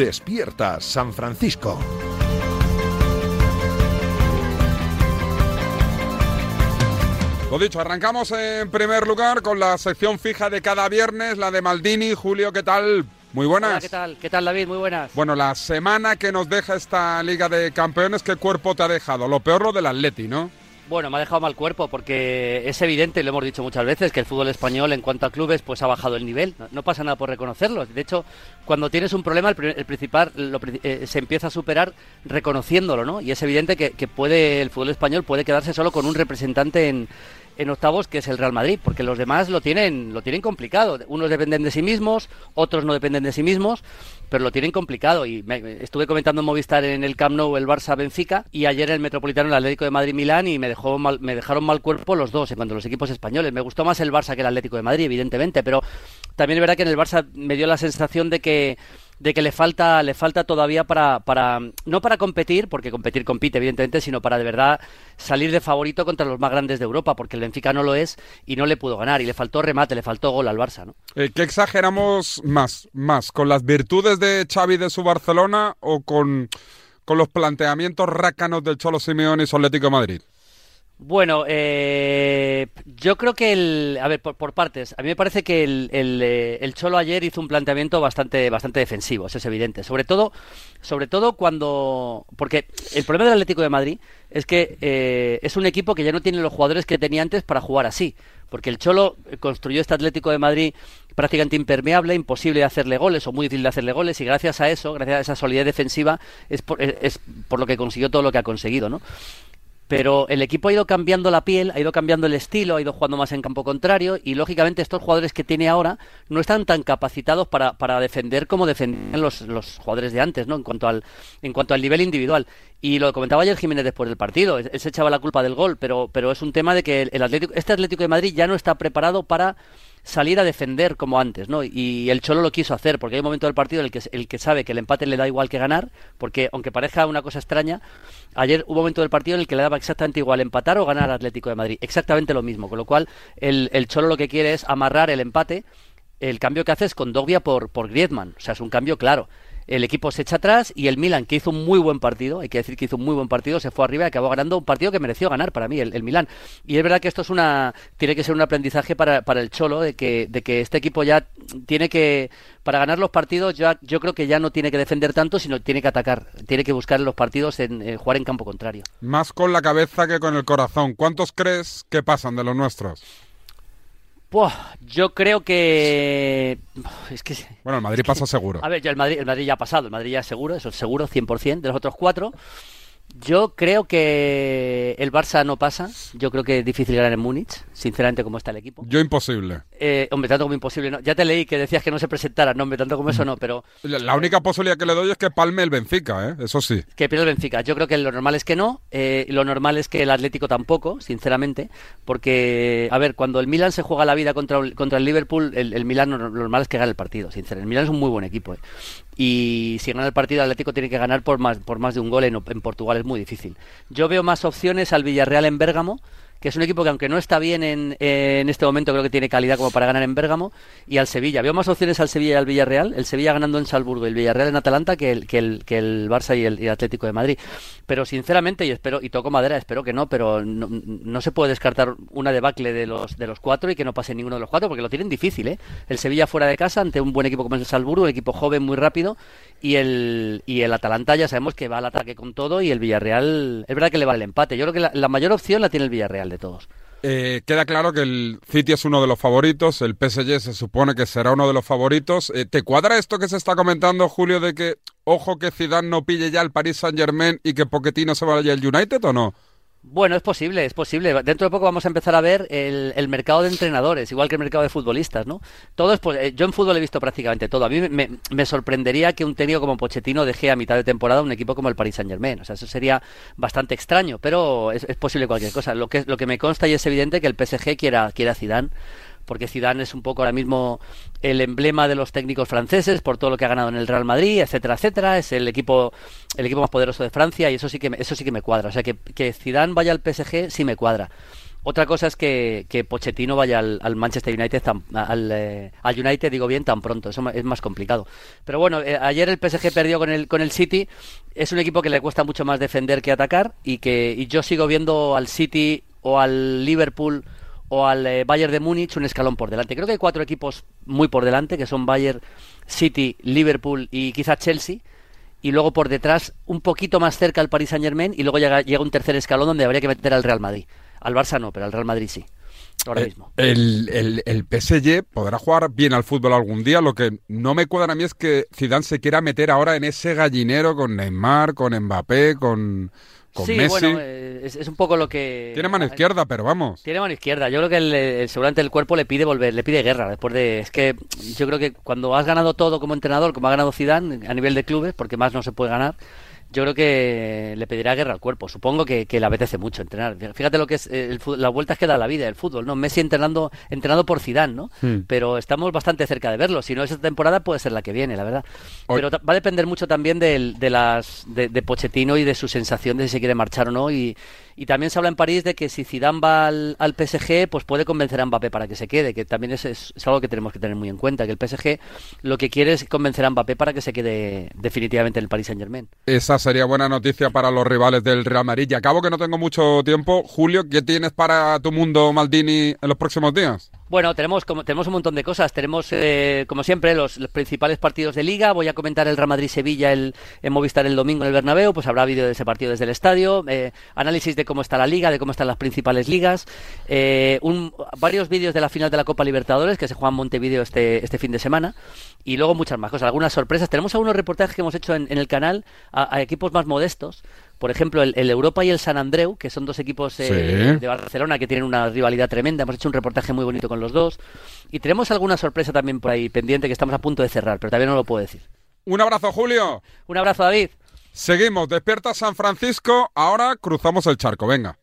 Despierta San Francisco. Lo dicho, arrancamos en primer lugar con la sección fija de cada viernes, la de Maldini. Julio, ¿qué tal? Muy buenas. Hola, ¿qué tal? ¿Qué tal, David? Muy buenas. Bueno, la semana que nos deja esta Liga de Campeones, ¿qué cuerpo te ha dejado? Lo peor lo del Atleti, ¿no? Bueno, me ha dejado mal cuerpo porque es evidente, lo hemos dicho muchas veces, que el fútbol español en cuanto a clubes pues ha bajado el nivel. No, pasa nada por reconocerlo. De hecho, cuando tienes un problema, el, principal eh, se empieza a superar reconociéndolo, ¿no? Y es evidente que, que puede el fútbol español puede quedarse solo con un representante en, en octavos, que es el Real Madrid, porque los demás lo tienen, lo tienen complicado. Unos dependen de sí mismos, otros no dependen de sí mismos, pero lo tienen complicado. Y estuve comentando en Movistar en el Camp Nou el Barça Benfica y ayer en el Metropolitano el Atlético de Madrid Milán y me dejó me dejaron mal cuerpo los dos en cuanto a los equipos españoles. Me gustó más el Barça que el Atlético de Madrid, evidentemente, pero también es verdad que en el Barça me dio la sensación de que de que le falta, le falta todavía para, para, no para competir, porque competir compite evidentemente, sino para de verdad salir de favorito contra los más grandes de Europa, porque el Benfica no lo es y no le pudo ganar, y le faltó remate, le faltó gol al Barça, ¿no? Eh, ¿Qué exageramos más, más, con las virtudes de Xavi de su Barcelona o con, con los planteamientos rácanos del Cholo Simeone y su Atlético de Madrid? Bueno, eh, yo creo que el, a ver, por, partes, a mí me parece que el, eh, el, Cholo ayer hizo un planteamiento bastante, bastante defensivo, eso es evidente. Sobre todo, sobre todo cuando, porque el problema del Atlético de Madrid es que eh, es un equipo que ya no tiene los jugadores que tenía antes para jugar así, porque el Cholo construyó este Atlético de Madrid prácticamente impermeable, imposible de hacerle goles o muy difícil de hacerle goles y gracias a eso, gracias a esa solidez defensiva es por, es por lo que consiguió todo lo que ha conseguido, ¿no? Pero el equipo ha ido cambiando la piel, ha ido cambiando el estilo, ha ido jugando más en campo contrario y lógicamente estos jugadores que tiene ahora no están tan capacitados para, para defender como defendían los, los, jugadores de antes, ¿no? En cuanto al en cuanto al nivel individual. Y lo comentaba ayer Jiménez después del partido, él se echaba la culpa del gol, pero pero es un tema de que el Atlético, este Atlético de Madrid ya no está preparado para salir a defender como antes, ¿no? Y el Cholo lo quiso hacer, porque hay un momento del partido en el que, el que sabe que el empate le da igual que ganar, porque aunque parezca una cosa extraña, ayer hubo un momento del partido en el que le daba exactamente igual empatar o ganar al Atlético de Madrid, exactamente lo mismo, con lo cual el, el Cholo lo que quiere es amarrar el empate, el cambio que hace es con Dogbia por, por Griezmann, o sea, es un cambio claro el equipo se echa atrás y el Milan, que hizo un muy buen partido, hay que decir que hizo un muy buen partido, se fue arriba y acabó ganando un partido que mereció ganar para mí, el, el Milan. Y es verdad que esto es una, tiene que ser un aprendizaje para, para el Cholo, de que, de que este equipo ya tiene que, para ganar los partidos, ya, yo creo que ya no tiene que defender tanto, sino tiene que atacar, tiene que buscar los partidos en, jugar en campo contrario. Más con la cabeza que con el corazón. ¿Cuántos crees que pasan de los nuestros? Yo creo que... Es que... Bueno, el Madrid pasa seguro. A ver, ya el Madrid, el Madrid ya ha pasado, el Madrid ya es seguro, eso es seguro, 100%. De los otros cuatro, yo creo que el Barça no pasa. Yo creo que es difícil ganar en Múnich, sinceramente, como está el equipo. Yo imposible. Eh, hombre, tanto como imposible. No. Ya te leí que decías que no se presentara. No, hombre, tanto como eso no, pero... La única posibilidad que le doy es que palme el Benfica, ¿eh? Eso sí. Que pierda el Benfica. Yo creo que lo normal es que no. Eh, lo normal es que el Atlético tampoco, sinceramente. Porque, a ver, cuando el Milan se juega la vida contra, el, contra el Liverpool, el, el Milan lo normal es que gane el partido, sinceramente. El Milan es un muy buen equipo. ¿eh? y si gana el partido Atlético tiene que ganar por más, por más de un gol en, en Portugal es muy difícil. Yo veo más opciones al Villarreal en Bérgamo que es un equipo que aunque no está bien en, en, este momento, creo que tiene calidad como para ganar en Bérgamo, y al Sevilla. Veo más opciones al Sevilla y al Villarreal, el Sevilla ganando en Salzburgo y el Villarreal en Atalanta que el, que el, que el Barça y el, Atlético de Madrid. Pero sinceramente, y espero, y toco madera, espero que no, pero no, no, se puede descartar una debacle de los, de los cuatro y que no pase ninguno de los cuatro, porque lo tienen difícil, ¿eh? El Sevilla fuera de casa ante un buen equipo como es el Salzburgo, un equipo joven, muy rápido, y el, y el Atalanta ya sabemos que va al ataque con todo, y el Villarreal, es verdad que le vale el empate. Yo creo que la mayor opción la tiene el Villarreal de todos. Eh, queda claro que el City es uno de los favoritos, el PSG se supone que será uno de los favoritos. Eh, ¿Te cuadra esto que se está comentando, Julio, de que ojo que Zidane no pille ya el Paris Saint Germain y que Pochettino se vaya al United o no? Bueno, es posible, es posible. Dentro de poco vamos a empezar a ver el, mercado de entrenadores, igual que el mercado de futbolistas, ¿no? Todo es, eh, yo en fútbol he visto prácticamente todo. A mí me, sorprendería que un técnico como Pochettino deje a mitad de temporada un equipo como el Paris Saint Germain. O sea, eso sería bastante extraño, pero es, posible cualquier cosa. Lo que, lo que me consta y es evidente que el PSG quiera, quiera Zidane porque Zidane es un poco ahora mismo el emblema de los técnicos franceses por todo lo que ha ganado en el Real Madrid, etcétera, etcétera. Es el equipo el equipo más poderoso de Francia y eso sí que me, eso sí que me cuadra. O sea que que Zidane vaya al PSG sí me cuadra. Otra cosa es que, que Pochettino vaya al, Manchester United, al, eh, al, United, digo bien, tan pronto. Eso es más complicado. Pero bueno, eh, ayer el PSG perdió con el, con el City. Es un equipo que le cuesta mucho más defender que atacar y que y yo sigo viendo al City o al Liverpool o al eh, Bayern de Múnich un escalón por delante. Creo que hay cuatro equipos muy por delante, que son Bayern, City, Liverpool y quizá Chelsea. Y luego por detrás, un poquito más cerca al Paris Saint Germain y luego llega, llega un tercer escalón donde habría que meter al Real Madrid. Al Barça no, pero al Real Madrid sí. Ahora eh, mismo. El, el, PSG podrá jugar bien al fútbol algún día. Lo que no me cuadra a mí es que Zidane se quiera meter ahora en ese gallinero con Neymar, con Mbappé, con, sí, bueno, eh, es, un poco lo que... Tiene mano izquierda, pero vamos. Tiene mano izquierda. Yo creo que el, seguramente el cuerpo le pide volver, le pide guerra. Después de... Es que yo creo que cuando has ganado todo como entrenador, como ha ganado Zidane a nivel de clubes, porque más no se puede ganar, yo creo que le pedirá guerra al cuerpo. Supongo que, le apetece mucho entrenar. Fíjate lo que es eh, el, las vueltas que da la vida, el fútbol, ¿no? Messi entrenando, entrenado por Zidane, ¿no? Hmm. Pero estamos bastante cerca de verlo. Si no esta temporada puede ser la que viene, la verdad. Pero va a depender mucho también de, de las de, de, Pochettino y de su sensación de si se quiere marchar o no. Y, y también se habla en París de que si Zidane va al, PSG, pues puede convencer a Mbappé para que se quede, que también es, es, algo que tenemos que tener muy en cuenta, que el PSG lo que quiere es convencer a Mbappé para que se quede definitivamente en el Paris Saint Germain. Esa sería buena noticia para los rivales del Real Madrid. Y acabo que no tengo mucho tiempo. Julio, ¿qué tienes para tu mundo Maldini en los próximos días? Bueno, tenemos, como, tenemos un montón de cosas. Tenemos, eh, como siempre, los, principales partidos de Liga. Voy a comentar el Real Madrid-Sevilla el, en Movistar el domingo en el Bernabéu. Pues habrá vídeo de ese partido desde el estadio. Eh, análisis de cómo está la Liga, de cómo están las principales ligas. Eh, un, varios vídeos de la final de la Copa Libertadores que se juega en Montevideo este, este fin de semana. Y luego muchas más cosas, algunas sorpresas. Tenemos algunos reportajes que hemos hecho en, el canal a equipos más modestos por ejemplo, el, Europa y el San Andreu, que son dos equipos eh, de Barcelona que tienen una rivalidad tremenda. Hemos hecho un reportaje muy bonito con los dos. Y tenemos alguna sorpresa también por ahí pendiente que estamos a punto de cerrar, pero todavía no lo puedo decir. Un abrazo, Julio. Un abrazo, David. Seguimos, despierta San Francisco. Ahora cruzamos el charco, venga.